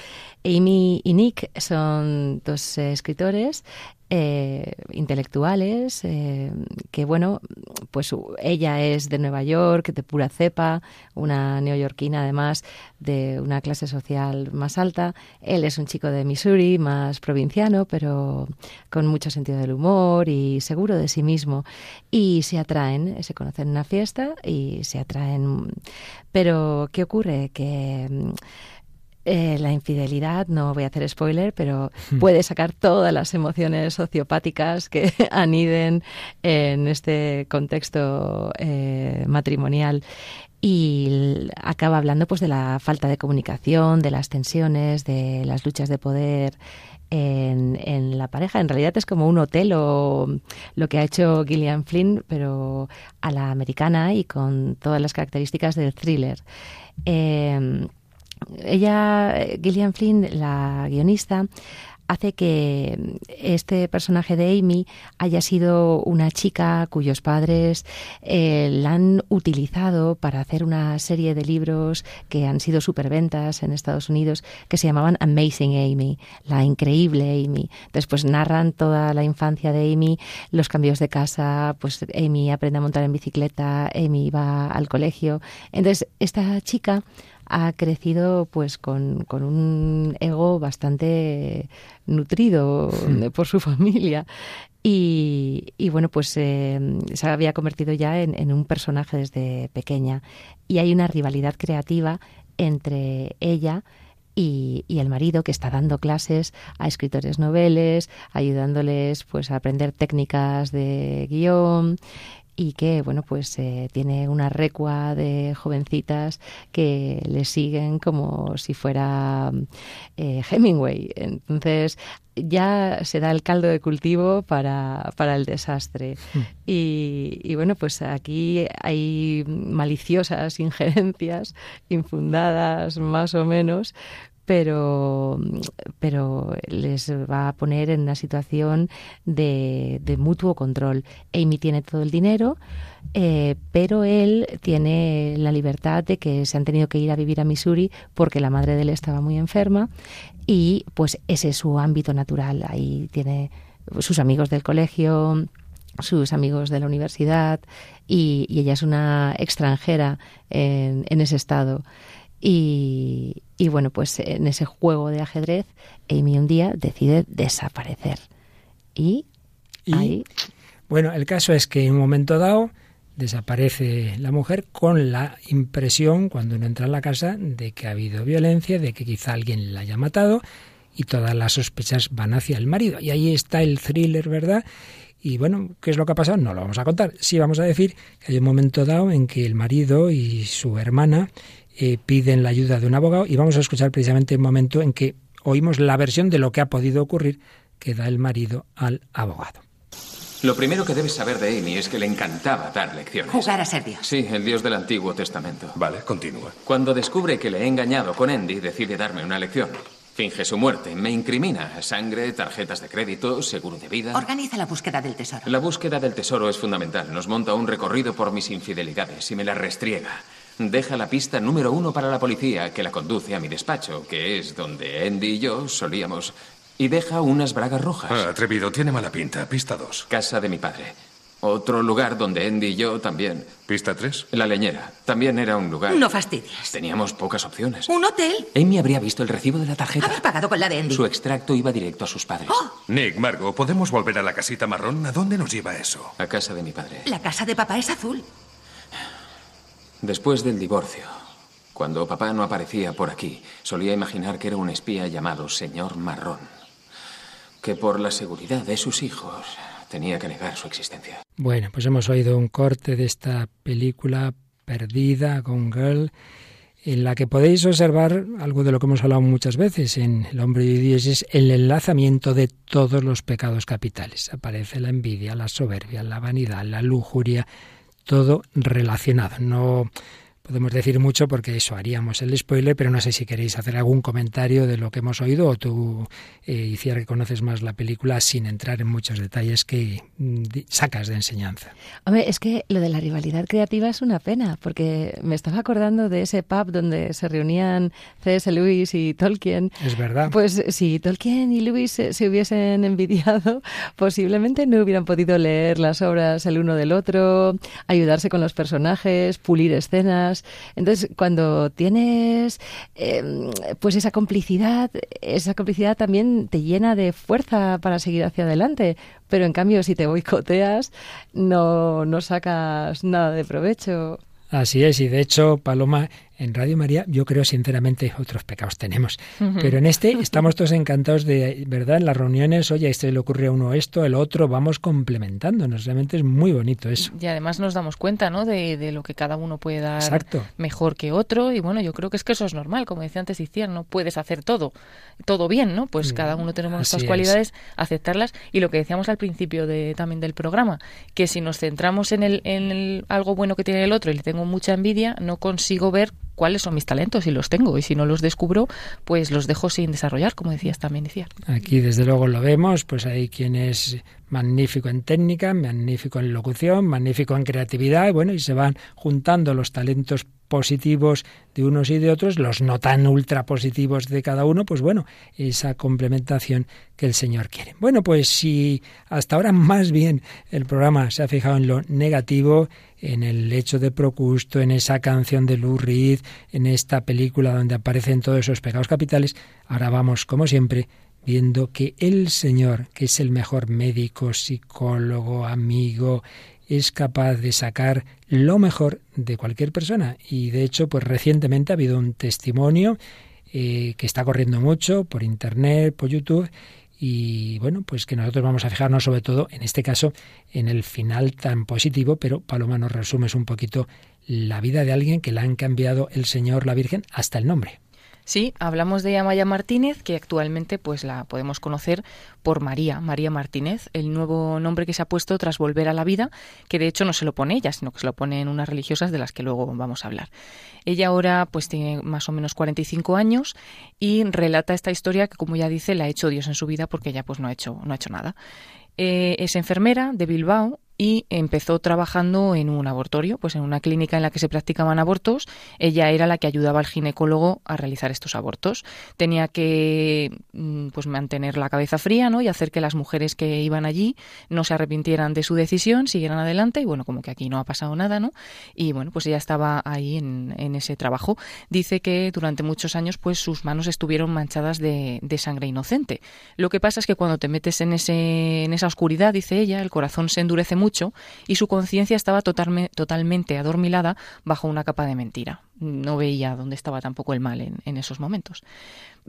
S4: Amy y Nick son dos eh, escritores eh, intelectuales, eh, que bueno, pues ella es de Nueva York, de pura cepa, una neoyorquina además de una clase social más alta. Él es un chico de Missouri, más provinciano, pero con mucho sentido del humor y seguro de sí mismo. Y se atraen, se conocen en una fiesta y se atraen. Pero, ¿qué ocurre? Que eh, la infidelidad, no voy a hacer spoiler, pero hmm. puede sacar todas las emociones sociopáticas que aniden en este contexto eh, matrimonial y acaba hablando pues de la falta de comunicación, de las tensiones, de las luchas de poder en, en, la pareja. En realidad es como un hotel o lo que ha hecho Gillian Flynn, pero a la americana y con todas las características del thriller. Eh, ella, Gillian Flynn, la guionista, hace que este personaje de Amy haya sido una chica cuyos padres eh, la han utilizado para hacer una serie de libros que han sido superventas en Estados Unidos que se llamaban Amazing Amy, la increíble Amy. Pues narran toda la infancia de Amy, los cambios de casa, pues Amy aprende a montar en bicicleta, Amy va al colegio. Entonces, esta chica ha crecido pues con, un ego bastante nutrido por su familia. Y, bueno, pues eh, se había convertido ya en, un personaje desde pequeña. Y hay una rivalidad creativa entre ella y, y, el marido que está dando clases a escritores noveles, ayudándoles pues a aprender técnicas de guion y que bueno pues eh, tiene una recua de jovencitas que le siguen como si fuera eh, Hemingway entonces ya se da el caldo de cultivo para, para el desastre. Hmm. Y, y, bueno, pues aquí hay maliciosas injerencias, infundadas más o menos, pero, pero les va a poner en una situación de, mutuo control. Amy tiene todo el dinero, eh, pero él tiene la libertad de que se han tenido que ir a vivir a Missouri porque la madre de él estaba muy enferma y pues ese es su ámbito natural. Ahí tiene sus amigos del colegio, sus amigos de la universidad y, ella es una extranjera en, en ese estado. Y, bueno, pues en ese juego de ajedrez, Amy un día decide desaparecer. Y, ahí...
S1: Bueno, el caso es que en un momento dado desaparece la mujer con la impresión, cuando uno entra en la casa, de que ha habido violencia, de que quizá alguien la haya matado y todas las sospechas van hacia el marido. Y ahí está el thriller, ¿verdad? Y bueno, ¿qué es lo que ha pasado? No lo vamos a contar. Sí vamos a decir que hay un momento dado en que el marido y su hermana eh, piden la ayuda de un abogado y vamos a escuchar precisamente el momento en que oímos la versión de lo que ha podido ocurrir que da el marido al abogado.
S5: Lo primero que debes saber de Amy es que le encantaba dar lecciones.
S6: Jugar a ser Dios.
S5: Sí, el Dios del Antiguo Testamento.
S7: Vale, continúa.
S5: Cuando descubre que le he engañado con Andy, decide darme una lección. Finge su muerte, me incrimina sangre, tarjetas de crédito, seguro de vida.
S6: Organiza la búsqueda del tesoro.
S5: La búsqueda del tesoro es fundamental. Nos monta un recorrido por mis infidelidades y me la restriega. Deja la pista número uno para la policía, que la conduce a mi despacho, que es donde Andy y yo solíamos. Y deja unas bragas rojas.
S7: Ah, atrevido, tiene mala pinta. Pista 2.
S5: Casa de mi padre. Otro lugar donde Andy y yo también.
S7: ¿Pista 3?
S5: La leñera. También era un lugar.
S6: No fastidies.
S5: Teníamos pocas opciones.
S6: ¿Un hotel?
S5: Amy habría visto el recibo de la tarjeta.
S6: Haber pagado con la de Andy.
S5: Su extracto iba directo a sus padres.
S6: ¡Oh!
S7: Nick, Margo, ¿podemos volver a la casita marrón? ¿A dónde nos lleva eso?
S5: A casa de mi padre.
S6: La casa de papá es azul.
S5: Después del divorcio, cuando papá no aparecía por aquí, solía imaginar que era un espía llamado señor Marrón, que por la seguridad de sus hijos tenía que negar su existencia.
S1: Bueno, pues hemos oído un corte de esta película perdida con Girl, en la que podéis observar algo de lo que hemos hablado muchas veces en El hombre de Dios, es el enlazamiento de todos los pecados capitales. Aparece la envidia, la soberbia, la vanidad, la lujuria, todo relacionado. No podemos decir mucho porque eso haríamos el spoiler, pero no sé si queréis hacer algún comentario de lo que hemos oído o tú, eh, Iciar, que conoces más la película sin entrar en muchos detalles que mm, sacas de enseñanza.
S4: Hombre, es que lo de la rivalidad creativa es una pena, porque me estaba acordando de ese pub donde se reunían C.S. Lewis y Tolkien.
S1: Es verdad.
S4: Pues si Tolkien y Lewis se, se hubiesen envidiado, posiblemente no hubieran podido leer las obras el uno del otro, ayudarse con los personajes, pulir escenas. Entonces, cuando tienes eh, pues esa complicidad, esa complicidad también te llena de fuerza para seguir hacia adelante. Pero en cambio, si te boicoteas, no, no sacas nada de provecho.
S1: Así es, y de hecho, Paloma, en Radio María, yo creo sinceramente, otros pecados tenemos, pero en este estamos todos encantados de, ¿verdad? En las reuniones, oye, a este le ocurre a uno esto, el otro, vamos complementándonos, realmente es muy bonito eso.
S3: Y además nos damos cuenta, ¿no? De, de lo que cada uno puede dar
S1: Exacto.
S3: mejor que otro. Y bueno, yo creo que es que eso es normal. Como decía antes Iciar, no puedes hacer todo, todo bien, ¿no? Pues cada uno tenemos
S1: Mm,
S3: nuestras
S1: es.
S3: cualidades, aceptarlas. Y lo que decíamos al principio de, también del programa, que si nos centramos en, el, en el- algo bueno que tiene el otro y le tengo mucha envidia, no consigo ver cuáles son mis talentos y los tengo. Y si no los descubro, pues los dejo sin desarrollar, como decías también, Iciar.
S1: Aquí desde luego lo vemos, pues hay quien es magnífico en técnica, magnífico en locución, magnífico en creatividad, y bueno, y se van juntando los talentos positivos de unos y de otros, los no tan ultra positivos de cada uno, pues bueno, esa complementación que el Señor quiere. Bueno, pues si hasta ahora más bien el programa se ha fijado en lo negativo, en el hecho de Procusto, en esa canción de Lou Reed, en esta película donde aparecen todos esos pecados capitales, ahora vamos, como siempre, viendo que el Señor, que es el mejor médico, psicólogo, amigo, es capaz de sacar lo mejor de cualquier persona. Y de hecho, pues recientemente ha habido un testimonio eh, que está corriendo mucho por internet, por YouTube, y bueno, pues que nosotros vamos a fijarnos sobre todo, en este caso, en el final tan positivo, pero Paloma nos resumes un poquito la vida de alguien que le han cambiado el Señor, la Virgen, hasta el nombre.
S3: Sí, hablamos de Amaya Martínez, que actualmente pues la podemos conocer por María, María Martínez, el nuevo nombre que se ha puesto tras volver a la vida, que de hecho no se lo pone ella, sino que se lo ponen unas religiosas de las que luego vamos a hablar. Ella ahora pues tiene más o menos 45 años y relata esta historia que como ya dice la ha hecho Dios en su vida porque ella pues no ha hecho no ha hecho nada. Eh, es enfermera de Bilbao y empezó trabajando en un abortorio, pues en una clínica en la que se practicaban abortos. Ella era la que ayudaba al ginecólogo a realizar estos abortos. Tenía que mm, pues mantener la cabeza fría, ¿no? y hacer que las mujeres que iban allí no se arrepintieran de su decisión, siguieran adelante y bueno, como que aquí no ha pasado nada, ¿no? Y bueno, pues ella estaba ahí en, en ese trabajo. Dice que durante muchos años pues sus manos estuvieron manchadas de, de sangre inocente. Lo que pasa es que cuando te metes en ese en esa oscuridad, dice ella, el corazón se endurece mucho y su conciencia estaba totalme- totalmente adormilada bajo una capa de mentira. no veía dónde estaba tampoco el mal en esos momentos.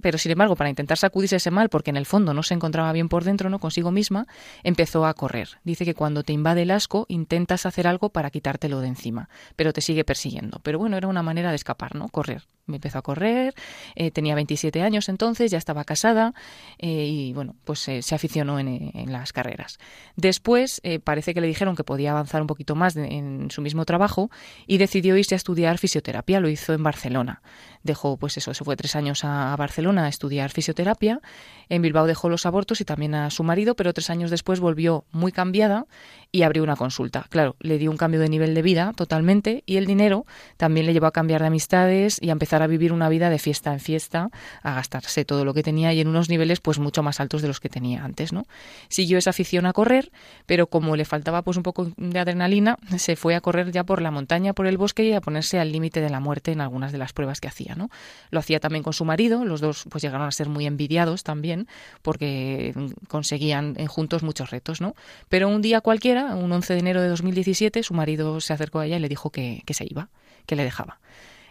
S3: Pero sin embargo, para intentar sacudirse ese mal, porque en el fondo no se encontraba bien por dentro, no consigo misma, empezó a correr. Dice que cuando te invade el asco, intentas hacer algo para quitártelo de encima, pero te sigue persiguiendo. Pero bueno, era una manera de escapar, ¿no? Correr. Me empezó a correr, eh, tenía 27 años entonces, ya estaba casada eh, y bueno, pues eh, se aficionó en, en, las carreras. Después parece que le dijeron que podía avanzar un poquito más de, en su mismo trabajo y decidió irse a estudiar fisioterapia, lo hizo en Barcelona. Dejó, pues eso, se fue tres años a, Barcelona a estudiar fisioterapia. En Bilbao dejó los abortos y también a su marido, pero tres años después volvió muy cambiada y abrió una consulta. Claro, le dio un cambio de nivel de vida totalmente y el dinero también le llevó a cambiar de amistades y a empezar a vivir una vida de fiesta en fiesta, a gastarse todo lo que tenía y en unos niveles pues mucho más altos de los que tenía antes, ¿no? Siguió esa afición a correr, pero como le faltaba pues un poco de adrenalina, se fue a correr ya por la montaña, por el bosque y a ponerse al límite de la muerte en algunas de las pruebas que hacía, ¿no? Lo hacía también con su marido, los dos pues llegaron a ser muy envidiados también porque conseguían juntos muchos retos, ¿no? Pero un día cualquiera un 11 de enero de 2017, su marido se acercó a ella y le dijo que, se iba, que le dejaba.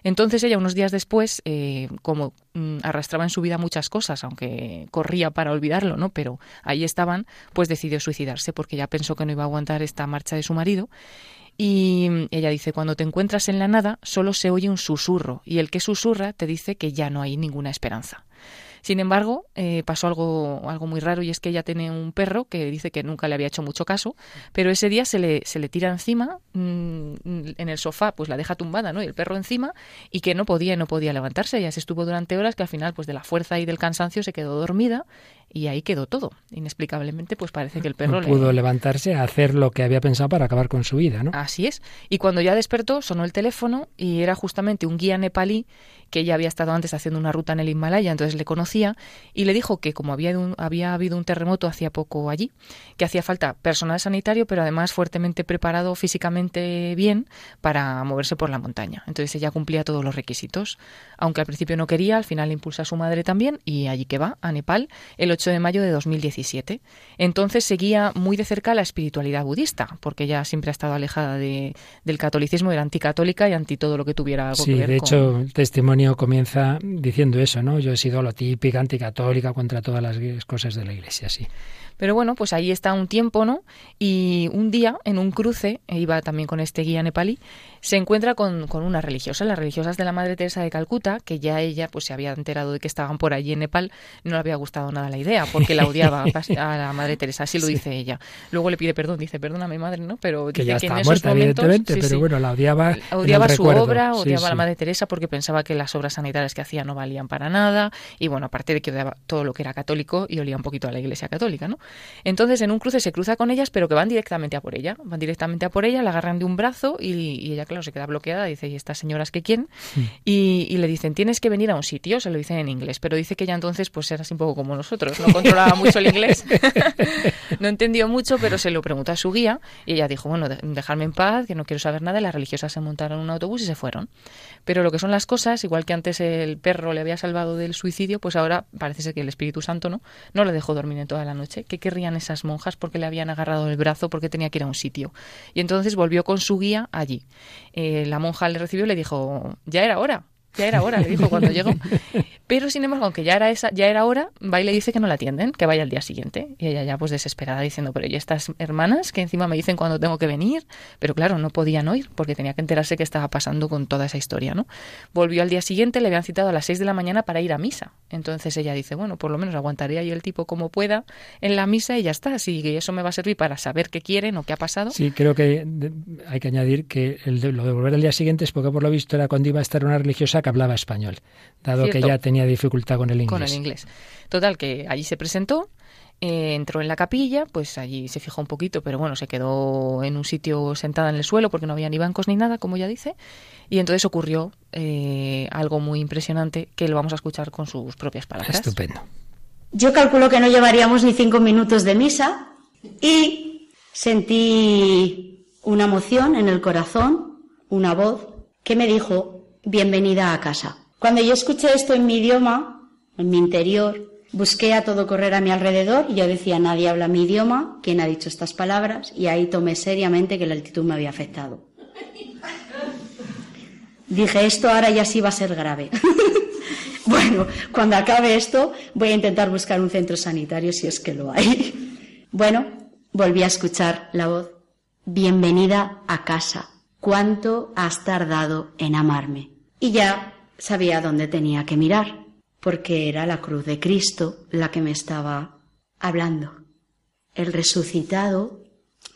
S3: Entonces ella, unos días después, eh, como mm, arrastraba en su vida muchas cosas, aunque corría para olvidarlo, ¿no? Pero ahí estaban, pues decidió suicidarse porque ya pensó que no iba a aguantar esta marcha de su marido. Y ella dice, cuando te encuentras en la nada, solo se oye un susurro, y el que susurra te dice que ya no hay ninguna esperanza. Sin embargo, eh, pasó algo, algo muy raro y es que ella tiene un perro que dice que nunca le había hecho mucho caso, pero ese día se le, se le tira encima mmm, en el sofá, pues la deja tumbada, ¿no? Y el perro encima y que no podía, no podía levantarse. Ella se estuvo durante horas que al final, pues de la fuerza y del cansancio se quedó dormida y ahí quedó todo. Inexplicablemente, pues parece que el perro
S1: no pudo
S3: le...
S1: levantarse a hacer lo que había pensado para acabar con su vida, ¿no?
S3: Así es. Y cuando ya despertó, sonó el teléfono y era justamente un guía nepalí que ya había estado antes haciendo una ruta en el Himalaya, entonces le conocía, y le dijo que como había, un, había habido un terremoto hacía poco allí, que hacía falta personal sanitario, pero además fuertemente preparado físicamente bien para moverse por la montaña. Entonces ella cumplía todos los requisitos. Aunque al principio no quería, al final impulsa a su madre también, y allí que va, a Nepal, el 8 de mayo de 2017. Entonces seguía muy de cerca la espiritualidad budista, porque ella siempre ha estado alejada de, del catolicismo, era anticatólica y anti todo lo que tuviera algo
S1: sí,
S3: que ver
S1: de
S3: con...
S1: hecho, el testimonio comienza diciendo eso, ¿no? Yo he sido lo típica, anticatólica, contra todas las cosas de la Iglesia, sí.
S3: Pero bueno, pues ahí está un tiempo, ¿no? Y un día, en un cruce, e iba también con este guía nepalí, se encuentra con, con una religiosa, las religiosas de la Madre Teresa de Calcuta, que ya ella pues se había enterado de que estaban por allí en Nepal, no le había gustado nada la idea, porque la odiaba a la Madre Teresa, así lo sí. dice ella. Luego le pide perdón, dice, perdóname madre, ¿no? Pero
S1: que
S3: dice
S1: ya
S3: que
S1: está
S3: en
S1: muerta,
S3: esos momentos,
S1: evidentemente,
S3: sí,
S1: pero
S3: sí,
S1: bueno, la odiaba
S3: odiaba
S1: en el
S3: su
S1: recuerdo.
S3: obra, odiaba a la. Madre Teresa porque pensaba que las obras sanitarias que hacía no valían para nada, y bueno, aparte de que odiaba todo lo que era católico y olía un poquito a la Iglesia católica, ¿no? Entonces, en un cruce se cruza con ellas, pero que van directamente a por ella. Van directamente a por ella, la agarran de un brazo y, y ella, claro, se queda bloqueada. Dice, ¿y estas señoras qué quién?
S1: Mm.
S3: Y, y, le dicen, tienes que venir a un sitio. Se lo dicen en inglés, pero dice que ella entonces pues era así un poco como nosotros. No controlaba mucho el inglés. no entendió mucho, pero se lo preguntó a su guía y ella dijo, bueno, dejarme en paz, que no quiero saber nada. Y las religiosas se montaron en un autobús y se fueron. Pero lo que son las cosas, igual que antes el perro le había salvado del suicidio, pues ahora parece ser que el Espíritu Santo no, no le dejó dormir en toda la noche. ¿Qué querrían esas monjas porque le habían agarrado el brazo porque tenía que ir a un sitio? Y entonces volvió con su guía allí. Eh, la monja le recibió y le dijo, ya era hora, ya era hora, le dijo cuando llegó. Pero sin embargo, aunque ya era esa, ya era hora, va y le dice que no la atienden, que vaya al día siguiente. Y ella ya pues desesperada diciendo, pero ¿y estas hermanas que encima me dicen cuándo tengo que venir? Pero claro, no podían oír porque tenía que enterarse qué estaba pasando con toda esa historia, ¿no? Volvió al día siguiente, le habían citado a las 6 de la mañana para ir a misa. Entonces ella dice, bueno, por lo menos aguantaría yo el tipo como pueda en la misa y ya está. Así que eso me va a servir para saber qué quieren o qué ha pasado.
S1: Sí, creo que hay que añadir que el de, lo de volver al día siguiente es porque por lo visto era cuando iba a estar una religiosa que hablaba español, dado
S3: Cierto.
S1: que ya tenía dificultad con el inglés.
S3: Con el inglés. Total, que allí se presentó, eh, entró en la capilla, pues allí se fijó un poquito, pero bueno, se quedó en un sitio sentada en el suelo porque no había ni bancos ni nada, como ya dice. Y entonces ocurrió eh, algo muy impresionante que lo vamos a escuchar con sus propias palabras.
S1: Estupendo.
S8: Yo calculo que no llevaríamos ni cinco minutos de misa y sentí una emoción en el corazón, una voz que me dijo, bienvenida a casa. Cuando yo escuché esto en mi idioma, en mi interior, busqué a todo correr a mi alrededor y yo decía, nadie habla mi idioma, ¿quién ha dicho estas palabras? Y ahí tomé seriamente que la altitud me había afectado. Dije, esto ahora ya sí va a ser grave. bueno, cuando acabe esto voy a intentar buscar un centro sanitario si es que lo hay. bueno, volví a escuchar la voz. Bienvenida a casa. ¿Cuánto has tardado en amarme? Y ya sabía dónde tenía que mirar, porque era la cruz de Cristo la que me estaba hablando. El resucitado,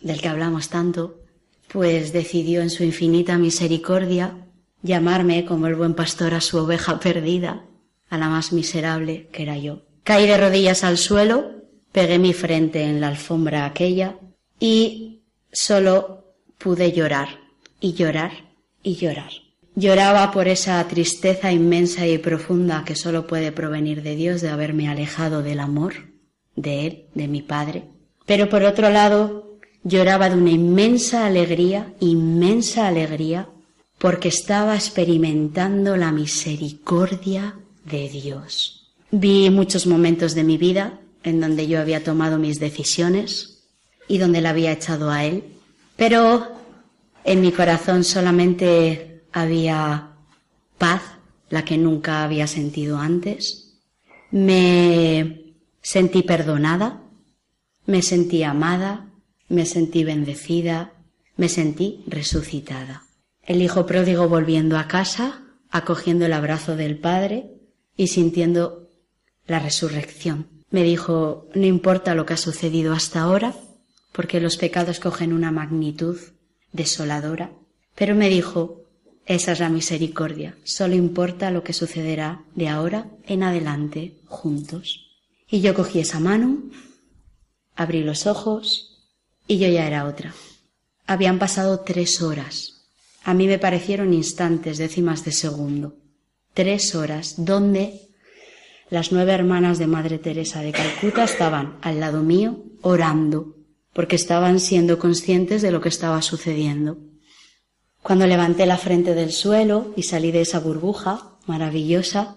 S8: del que hablamos tanto, pues decidió en su infinita misericordia llamarme como el buen pastor a su oveja perdida, a la más miserable que era yo. Caí de rodillas al suelo, pegué mi frente en la alfombra aquella y solo pude llorar y llorar y llorar. Lloraba por esa tristeza inmensa y profunda que solo puede provenir de Dios de haberme alejado del amor de Él, de mi Padre. Pero por otro lado, lloraba de una inmensa alegría, inmensa alegría, porque estaba experimentando la misericordia de Dios. Vi muchos momentos de mi vida en donde yo había tomado mis decisiones y donde la había echado a Él, pero en mi corazón solamente había paz, la que nunca había sentido antes. Me sentí perdonada, me sentí amada, me sentí bendecida, me sentí resucitada. El hijo pródigo volviendo a casa, acogiendo el abrazo del padre y sintiendo la resurrección. Me dijo, no importa lo que ha sucedido hasta ahora, porque los pecados cogen una magnitud desoladora, pero me dijo, esa es la misericordia, solo importa lo que sucederá de ahora en adelante juntos. Y yo cogí esa mano, abrí los ojos y yo ya era otra. Habían pasado tres horas a mí me parecieron instantes, décimas de segundo. Tres horas, donde las nueve hermanas de Madre Teresa de Calcuta estaban al lado mío orando, porque estaban siendo conscientes de lo que estaba sucediendo. Cuando levanté la frente del suelo y salí de esa burbuja maravillosa,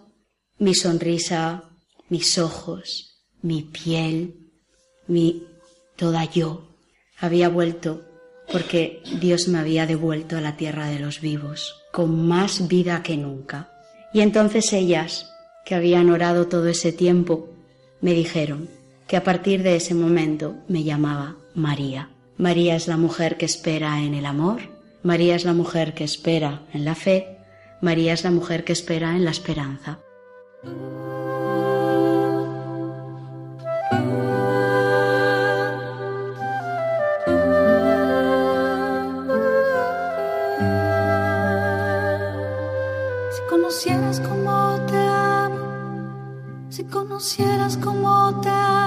S8: mi sonrisa, mis ojos, mi piel, mi toda yo había vuelto porque Dios me había devuelto a la tierra de los vivos, con más vida que nunca. Y entonces ellas, que habían orado todo ese tiempo, me dijeron que a partir de ese momento me llamaba María. María es la mujer que espera en el amor, María es la mujer que espera en la fe, María es la mujer que espera en la esperanza.
S9: conocieras cómo te amo,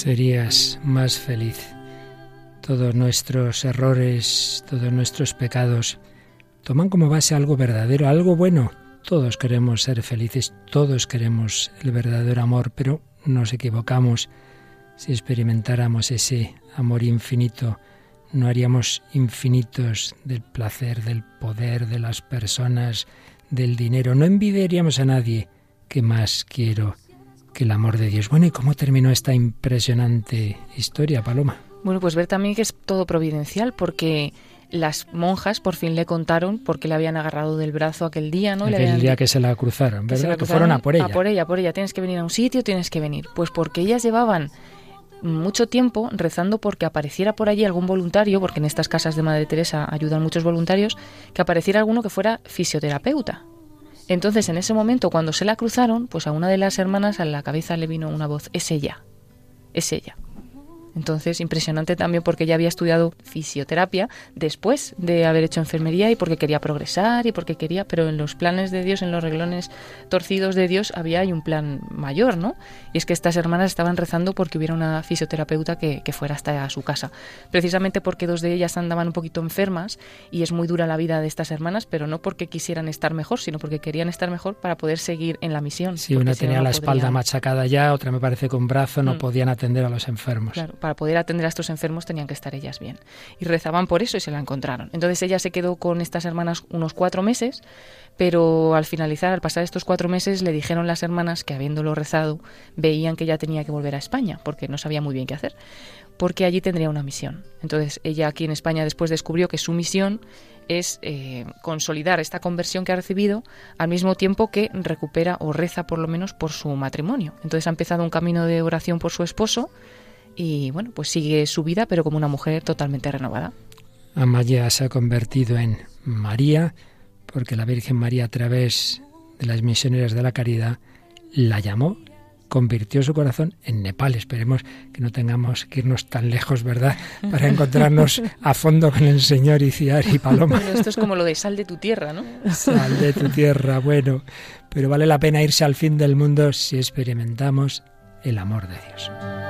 S9: Serías más feliz.
S1: Todos nuestros errores, todos nuestros pecados toman como base algo verdadero, algo bueno. Todos queremos ser felices, todos queremos el verdadero amor, pero nos equivocamos si experimentáramos ese amor infinito no haríamos infinitos del placer, del poder, de las personas, del dinero. No envidiaríamos a nadie. ¿Qué más quiero que el amor de Dios? Bueno, ¿y cómo terminó esta impresionante historia, Paloma?
S3: Bueno, pues ver también que es todo providencial, porque las monjas por fin le contaron porque le habían agarrado del brazo aquel día, ¿no?
S1: Aquel día que se la cruzaron, ¿verdad? Que, fueron a por ella.
S3: A por ella, por ella. Tienes que venir a un sitio, tienes que venir. Pues porque ellas llevaban mucho tiempo rezando porque apareciera por allí algún voluntario, porque en estas casas de Madre Teresa ayudan muchos voluntarios, que apareciera alguno que fuera fisioterapeuta. Entonces, en ese momento, cuando se la cruzaron, pues a una de las hermanas a la cabeza le vino una voz, es ella, es ella. Entonces, impresionante también porque ella había estudiado fisioterapia después de haber hecho enfermería y porque quería progresar y porque quería, pero en los planes de Dios, en los reglones torcidos de Dios, había hay un plan mayor, ¿no? Y es que estas hermanas estaban rezando porque hubiera una fisioterapeuta que, que fuera hasta su casa. Precisamente porque dos de ellas andaban un poquito enfermas y es muy dura la vida de estas hermanas, pero no porque quisieran estar mejor, sino porque querían estar mejor para poder seguir en la misión.
S1: Sí, una
S3: si no,
S1: tenía
S3: no
S1: la espalda machacada ya, otra me parece con brazo, no
S3: Mm.
S1: podían atender a los enfermos.
S3: Claro, para poder atender a estos enfermos tenían que estar ellas bien. Y rezaban por eso y se la encontraron. Entonces ella se quedó con estas hermanas unos cuatro meses, pero al finalizar, al pasar estos cuatro meses, le dijeron las hermanas que habiéndolo rezado, veían que ella tenía que volver a España, porque no sabía muy bien qué hacer, porque allí tendría una misión. Entonces ella aquí en España después descubrió que su misión es eh, consolidar esta conversión que ha recibido al mismo tiempo que recupera o reza por lo menos por su matrimonio. Entonces ha empezado un camino de oración por su esposo y bueno, pues sigue su vida pero como una mujer totalmente renovada.
S1: Amaya se ha convertido en María porque la Virgen María a través de las misioneras de la caridad la llamó, convirtió su corazón en Nepal. Esperemos que no tengamos que irnos tan lejos, ¿verdad? Para encontrarnos a fondo con el Señor Iciar y Paloma.
S3: Bueno, esto es como lo de sal de tu tierra, ¿no?
S1: Sal de tu tierra, bueno, pero vale la pena irse al fin del mundo si experimentamos el amor de Dios.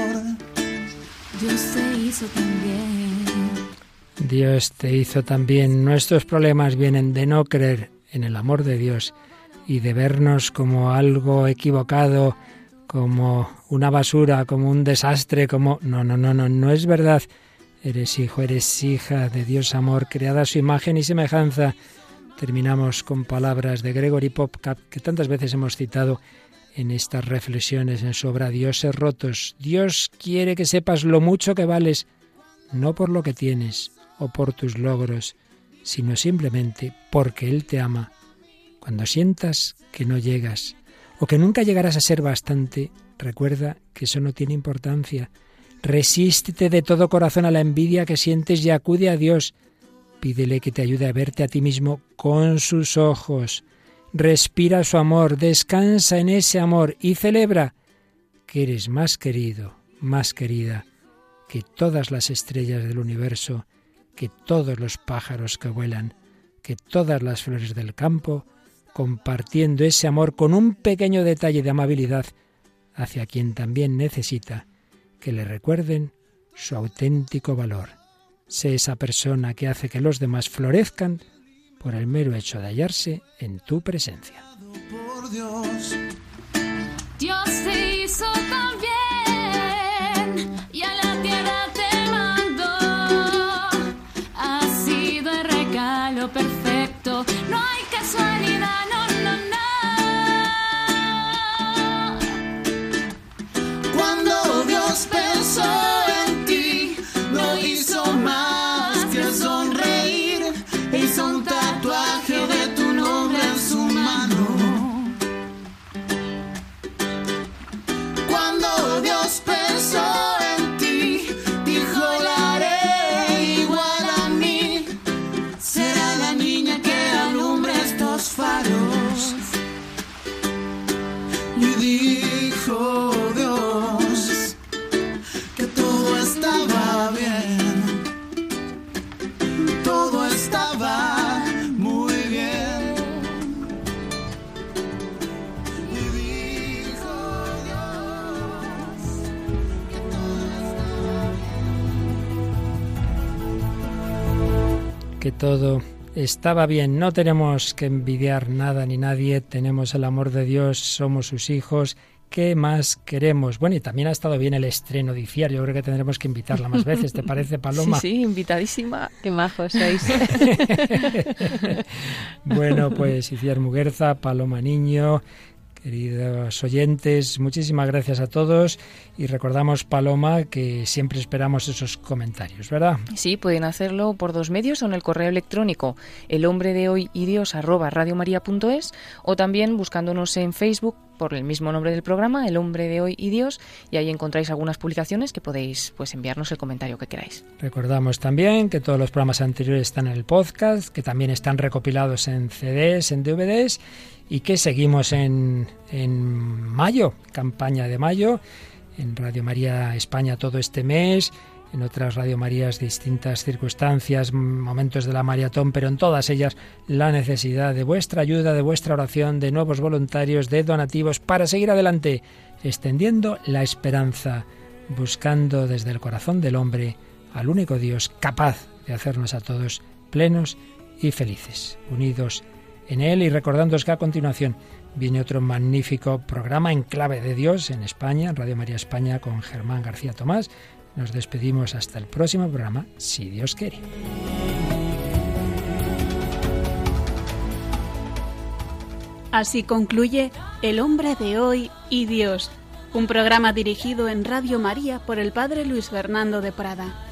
S9: Dios te hizo también.
S1: Dios te hizo también. Nuestros problemas vienen de no creer en el amor de Dios y de vernos como algo equivocado, como una basura, como un desastre, como... No, no, no, no, no es verdad. Eres hijo, eres hija de Dios amor, creada a su imagen y semejanza. Terminamos con palabras de Gregory Popcap que tantas veces hemos citado en estas reflexiones en su obra Dioses rotos. Dios quiere que sepas lo mucho que vales, no por lo que tienes o por tus logros, sino simplemente porque Él te ama. Cuando sientas que no llegas o que nunca llegarás a ser bastante, recuerda que eso no tiene importancia. Resístete de todo corazón a la envidia que sientes y acude a Dios. Pídele que te ayude a verte a ti mismo con sus ojos. Respira su amor, descansa en ese amor y celebra que eres más querido, más querida que todas las estrellas del universo, que todos los pájaros que vuelan, que todas las flores del campo, compartiendo ese amor con un pequeño detalle de amabilidad hacia quien también necesita que le recuerden su auténtico valor. Sé esa persona que hace que los demás florezcan por el mero hecho de hallarse en tu presencia.
S10: Por Dios.
S9: Dios te hizo también
S1: todo estaba bien. No tenemos que envidiar nada ni nadie, tenemos el amor de Dios, somos sus hijos. ¿Qué más queremos? Bueno, y también ha estado bien el estreno de Iciar. Yo creo que tendremos que invitarla más veces. ¿Te parece, Paloma?
S3: Sí, sí, invitadísima.
S4: Qué majos sois.
S1: bueno, pues Iciar Muguerza, Paloma Niño, Queridos oyentes, muchísimas gracias a todos y recordamos, Paloma, que siempre esperamos esos comentarios, ¿verdad?
S3: Sí, pueden hacerlo por dos medios o en el correo electrónico el hombre de hoy y Dios arroba radiomaria.es o también buscándonos en Facebook por el mismo nombre del programa, El hombre de hoy y Dios, y ahí encontráis algunas publicaciones que podéis pues enviarnos el comentario que queráis.
S1: Recordamos también que todos los programas anteriores están en el podcast, que también están recopilados en CDs, en DVDs y que seguimos en, en mayo, campaña de mayo, en Radio María España todo este mes, en otras Radio Marías distintas circunstancias, momentos de la maratón, pero en todas ellas la necesidad de vuestra ayuda, de vuestra oración, de nuevos voluntarios, de donativos para seguir adelante, extendiendo la esperanza, buscando desde el corazón del hombre al único Dios capaz de hacernos a todos plenos y felices, unidos en él y recordándoos que a continuación viene otro magnífico programa en clave de Dios en España, en Radio María España con Germán García Tomás. Nos despedimos hasta el próximo programa, si Dios quiere.
S2: Así concluye El hombre de hoy y Dios, un programa dirigido en Radio María por el Padre Luis Fernando de Prada.